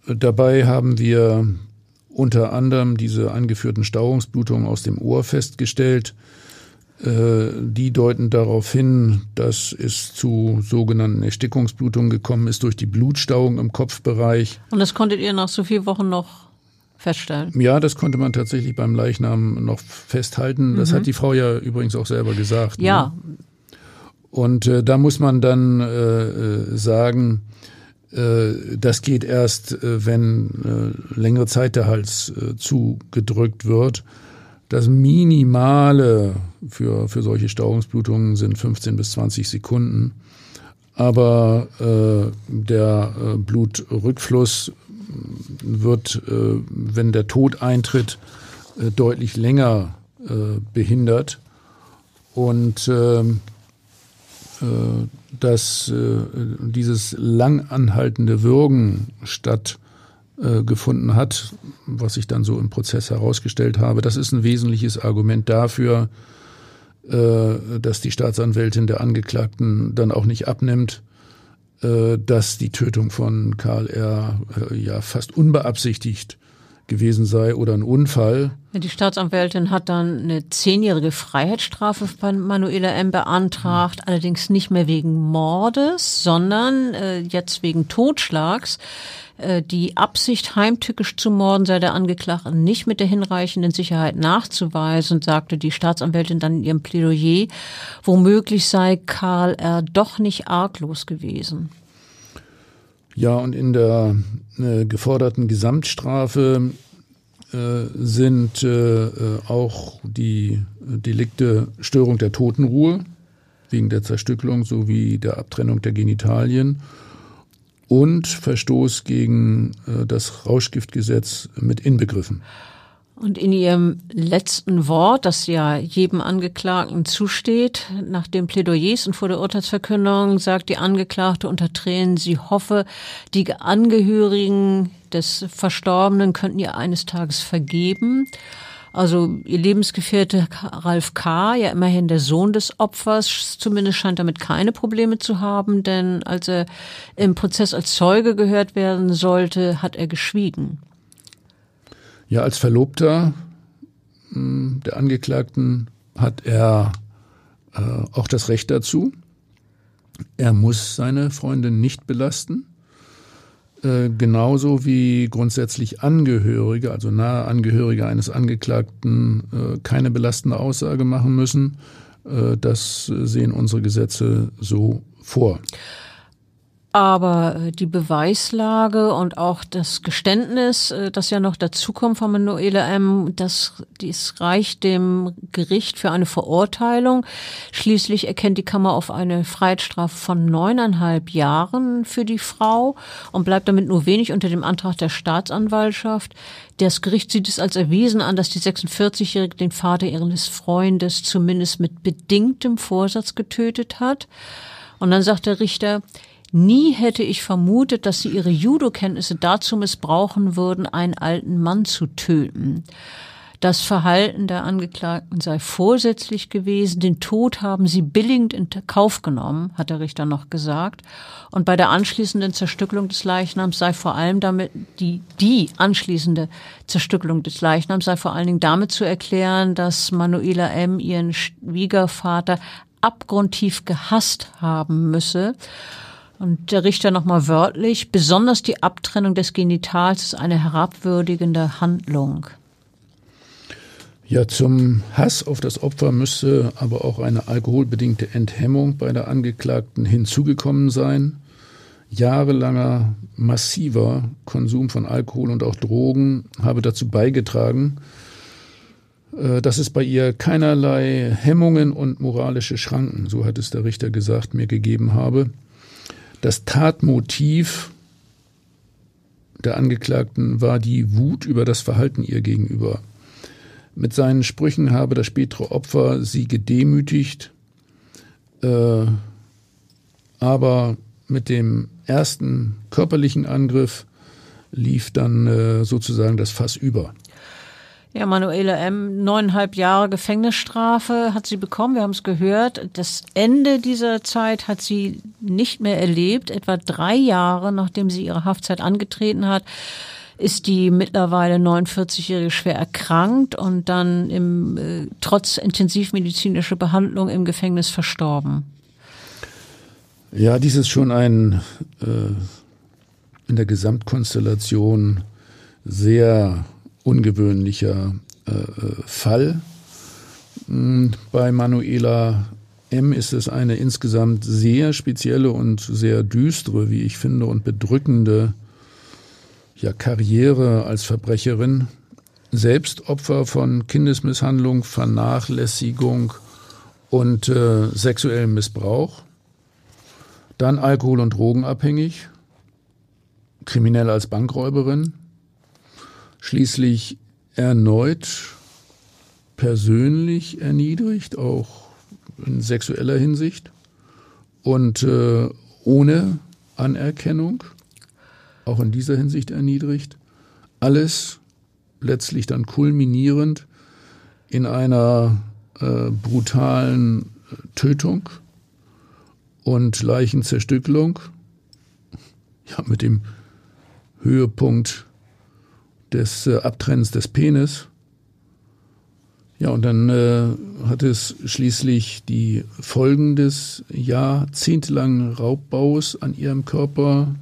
Dabei haben wir unter anderem diese angeführten Stauungsblutungen aus dem Ohr festgestellt. Äh, die deuten darauf hin, dass es zu sogenannten Erstickungsblutungen gekommen ist durch die Blutstauung im Kopfbereich. Und das konntet ihr nach so vielen Wochen noch feststellen? Ja, das konnte man tatsächlich beim Leichnam noch festhalten. Das mhm. hat die Frau ja übrigens auch selber gesagt. Ja, ne? Und äh, da muss man dann äh, äh, sagen, äh, das geht erst, äh, wenn äh, längere Zeit der Hals zugedrückt wird. Das Minimale für, für solche Stauungsblutungen sind 15 bis 20 Sekunden. Aber der Blutrückfluss wird, wenn der Tod eintritt, deutlich länger behindert. Und äh, äh, dass äh, dieses lang anhaltende Würgen stattgefunden hat, was ich dann so im Prozess herausgestellt habe. Das ist ein wesentliches Argument dafür, dass die Staatsanwältin der Angeklagten dann auch nicht abnimmt, dass die Tötung von Karl R. ja fast unbeabsichtigt gewesen sei oder ein Unfall. Die Staatsanwältin hat dann eine zehnjährige Freiheitsstrafe bei Manuela M. beantragt, mhm. allerdings nicht mehr wegen Mordes, sondern äh, jetzt wegen Totschlags. Äh, die Absicht, heimtückisch zu morden, sei der Angeklagte nicht mit der hinreichenden Sicherheit nachzuweisen, sagte die Staatsanwältin dann in ihrem Plädoyer. Womöglich sei Karl R. doch nicht arglos gewesen. Ja, und in der äh, geforderten Gesamtstrafe äh, sind äh, äh, auch die Delikte Störung der Totenruhe wegen der Zerstückelung sowie der Abtrennung der Genitalien und Verstoß gegen äh, das Rauschgiftgesetz mit inbegriffen. Und in ihrem letzten Wort, das ja jedem Angeklagten zusteht, nach den Plädoyers und vor der Urteilsverkündung, sagt die Angeklagte unter Tränen, sie hoffe, die Angehörigen des Verstorbenen könnten ihr eines Tages vergeben. Also ihr Lebensgefährte Ralf K., ja immerhin der Sohn des Opfers, zumindest scheint damit keine Probleme zu haben, denn als er im Prozess als Zeuge gehört werden sollte, hat er geschwiegen. Ja, als Verlobter hm, der Angeklagten hat er äh, auch das Recht dazu. Er muss seine Freundin nicht belasten. Äh, genauso wie grundsätzlich Angehörige, also nahe Angehörige eines Angeklagten, äh, keine belastende Aussage machen müssen. Äh, das sehen unsere Gesetze so vor. Aber äh, die Beweislage und auch das Geständnis, äh, das ja noch dazukommt von Manuela M., das, dies reicht dem Gericht für eine Verurteilung. Schließlich erkennt die Kammer auf eine Freiheitsstrafe von neuneinhalb Jahren für die Frau und bleibt damit nur wenig unter dem Antrag der Staatsanwaltschaft. Das Gericht sieht es als erwiesen an, dass die 46-Jährige den Vater ihres Freundes zumindest mit bedingtem Vorsatz getötet hat. Und dann sagt der Richter, Nie hätte ich vermutet, dass sie ihre Judo-Kenntnisse dazu missbrauchen würden, einen alten Mann zu töten. Das Verhalten der Angeklagten sei vorsätzlich gewesen. Den Tod haben sie billigend in Kauf genommen, hat der Richter noch gesagt. Und bei der anschließenden Zerstückelung des Leichnams sei vor allem damit, die, die anschließende Zerstückelung des Leichnams sei vor allen Dingen damit zu erklären, dass Manuela M. ihren Schwiegervater abgrundtief gehasst haben müsse. Und der Richter nochmal wörtlich, besonders die Abtrennung des Genitals ist eine herabwürdigende Handlung. Ja, zum Hass auf das Opfer müsste aber auch eine alkoholbedingte Enthemmung bei der Angeklagten hinzugekommen sein. Jahrelanger massiver Konsum von Alkohol und auch Drogen habe dazu beigetragen, äh, dass es bei ihr keinerlei Hemmungen und moralische Schranken, so hat es der Richter gesagt, mir gegeben habe. Das Tatmotiv der Angeklagten war die Wut über das Verhalten ihr gegenüber. Mit seinen Sprüchen habe das spätere Opfer sie gedemütigt, äh, aber mit dem ersten körperlichen Angriff lief dann äh, sozusagen das Fass über. Ja, Manuela M., neuneinhalb Jahre Gefängnisstrafe hat sie bekommen. Wir haben es gehört. Das Ende dieser Zeit hat sie nicht mehr erlebt. Etwa drei Jahre, nachdem sie ihre Haftzeit angetreten hat, ist die mittlerweile 49-Jährige schwer erkrankt und dann im, äh, trotz intensivmedizinischer Behandlung im Gefängnis verstorben. Ja, dies ist schon ein äh, in der Gesamtkonstellation sehr ungewöhnlicher äh, äh, Fall. Hm, bei Manuela M. ist es eine insgesamt sehr spezielle und sehr düstere, wie ich finde, und bedrückende ja, Karriere als Verbrecherin. Selbst Opfer von Kindesmisshandlung, Vernachlässigung und äh, sexuellem Missbrauch. Dann Alkohol- und Drogenabhängig, kriminell als Bankräuberin, schließlich erneut persönlich erniedrigt, auch in sexueller Hinsicht, und äh, ohne Anerkennung, auch in dieser Hinsicht erniedrigt. Alles letztlich dann kulminierend in einer äh, brutalen Tötung und Leichenzerstückelung. Ja, mit dem Höhepunkt des äh, Abtrennens des Penis. Ja, und dann äh, hat es schließlich die Folgen des jahrzehntelangen Raubbaus an ihrem Körper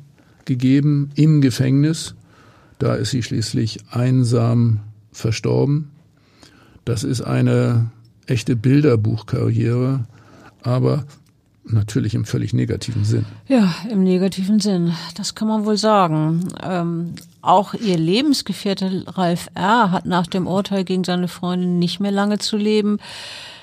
gegeben im Gefängnis. Da ist sie schließlich einsam verstorben. Das ist eine echte Bilderbuchkarriere, aber natürlich im völlig negativen Sinn. Ja, im negativen Sinn, das kann man wohl sagen. Ähm, auch ihr Lebensgefährte Ralf R. hat nach dem Urteil gegen seine Freundin nicht mehr lange zu leben.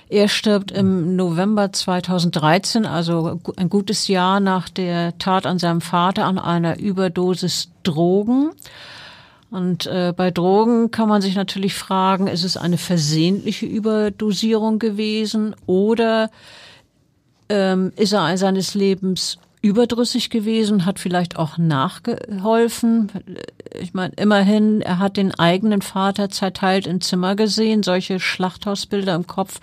Er stirbt im November 2013, also ein gutes Jahr nach der Tat an seinem Vater, an einer Überdosis Drogen. Und äh, bei Drogen kann man sich natürlich fragen, ist es eine versehentliche Überdosierung gewesen oder ähm, ist er seines Lebens überdrüssig gewesen, hat vielleicht auch nachgeholfen. Ich meine, immerhin, er hat den eigenen Vater zerteilt im Zimmer gesehen. Solche Schlachthausbilder im Kopf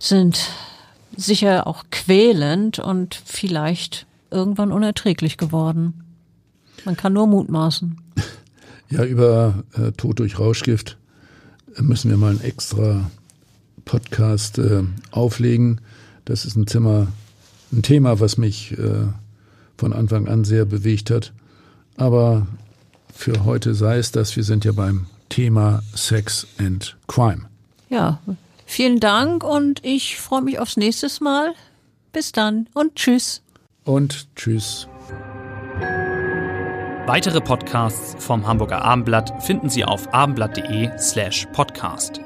sind sicher auch quälend und vielleicht irgendwann unerträglich geworden. Man kann nur mutmaßen. Ja, über äh, Tod durch Rauschgift müssen wir mal einen extra Podcast äh, auflegen. Das ist ein Zimmer, ein Thema, was mich äh, von Anfang an sehr bewegt hat. Aber für heute sei es das. Wir sind ja beim Thema Sex and Crime. Ja, vielen Dank und ich freue mich aufs nächste Mal. Bis dann und tschüss. Und tschüss. Weitere Podcasts vom Hamburger Abendblatt finden Sie auf abendblatt.de slash podcast.